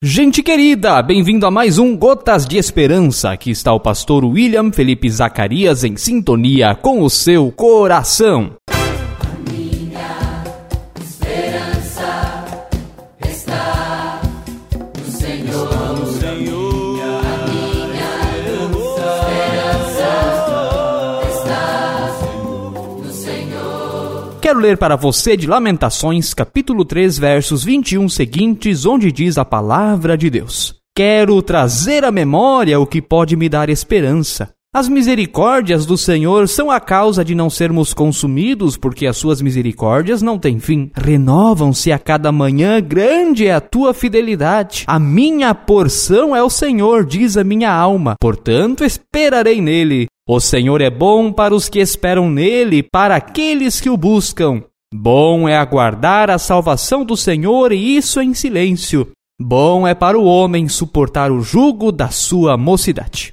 Gente querida, bem-vindo a mais um Gotas de Esperança. Aqui está o pastor William Felipe Zacarias em sintonia com o seu coração. Quero ler para você de Lamentações, capítulo 3, versos 21 seguintes, onde diz a palavra de Deus: Quero trazer à memória o que pode me dar esperança. As misericórdias do Senhor são a causa de não sermos consumidos, porque as suas misericórdias não têm fim. Renovam-se a cada manhã, grande é a tua fidelidade. A minha porção é o Senhor, diz a minha alma. Portanto, esperarei nele. O Senhor é bom para os que esperam nele, para aqueles que o buscam. Bom é aguardar a salvação do Senhor e isso em silêncio. Bom é para o homem suportar o jugo da sua mocidade.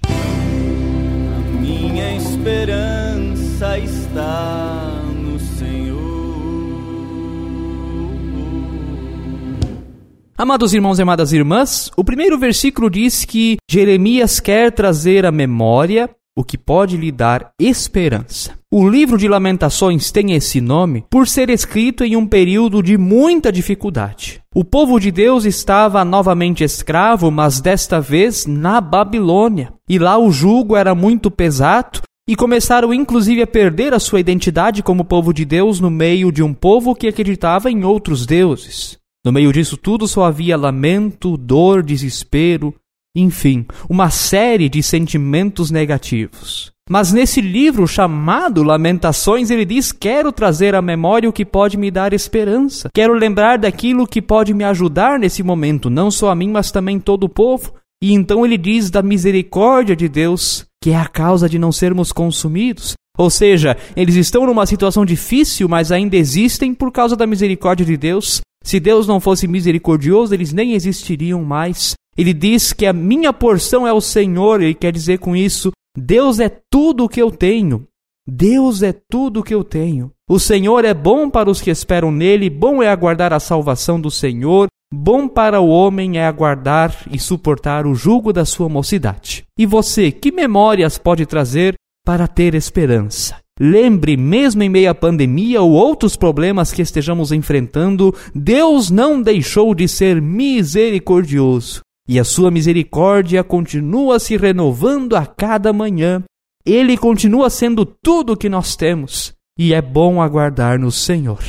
Amados irmãos e amadas irmãs, o primeiro versículo diz que Jeremias quer trazer à memória o que pode lhe dar esperança. O livro de Lamentações tem esse nome por ser escrito em um período de muita dificuldade. O povo de Deus estava novamente escravo, mas desta vez na Babilônia. E lá o jugo era muito pesado e começaram inclusive a perder a sua identidade como povo de Deus no meio de um povo que acreditava em outros deuses. No meio disso tudo só havia lamento, dor, desespero, enfim, uma série de sentimentos negativos. Mas nesse livro chamado Lamentações, ele diz: Quero trazer à memória o que pode me dar esperança. Quero lembrar daquilo que pode me ajudar nesse momento, não só a mim, mas também todo o povo. E então ele diz da misericórdia de Deus, que é a causa de não sermos consumidos. Ou seja, eles estão numa situação difícil, mas ainda existem por causa da misericórdia de Deus. Se Deus não fosse misericordioso, eles nem existiriam mais. Ele diz que a minha porção é o Senhor, ele quer dizer com isso: Deus é tudo o que eu tenho. Deus é tudo o que eu tenho. O Senhor é bom para os que esperam nele, bom é aguardar a salvação do Senhor, bom para o homem é aguardar e suportar o jugo da sua mocidade. E você, que memórias pode trazer para ter esperança? Lembre, mesmo em meio à pandemia ou outros problemas que estejamos enfrentando, Deus não deixou de ser misericordioso e a sua misericórdia continua se renovando a cada manhã. Ele continua sendo tudo o que nós temos, e é bom aguardar no Senhor.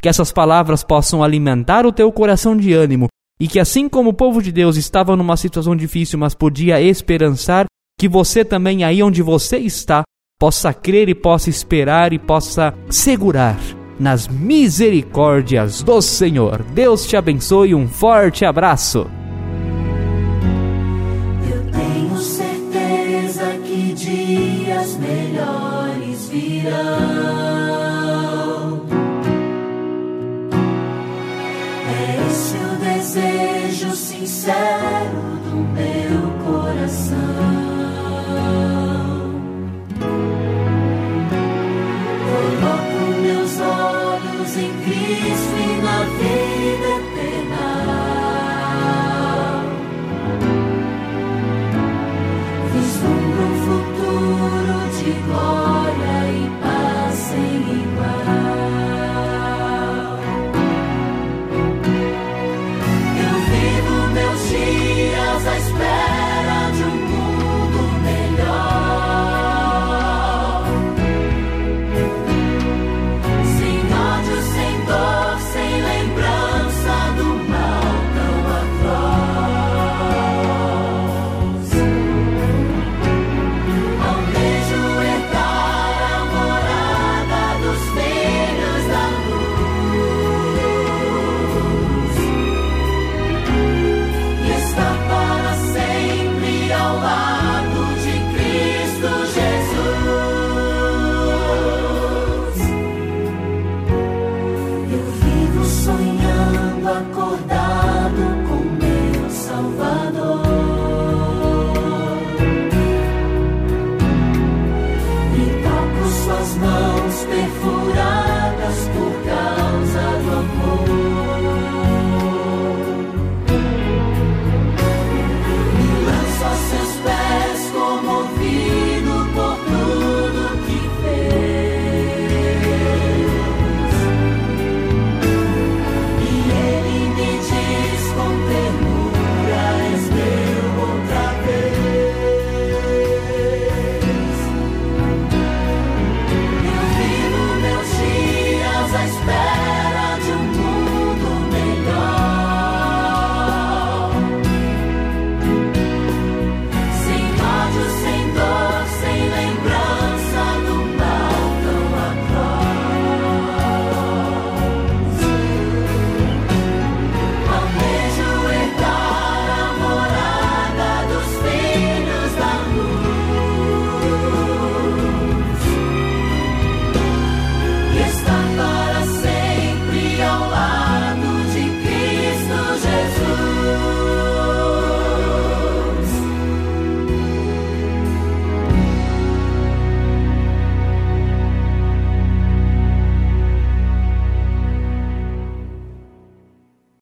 Que essas palavras possam alimentar o teu coração de ânimo, e que assim como o povo de Deus estava numa situação difícil, mas podia esperançar, que você também, aí onde você está, possa crer e possa esperar e possa segurar nas misericórdias do Senhor. Deus te abençoe, um forte abraço. dias melhores virão. É o desejo sincero do meu coração. mãos perfuradas por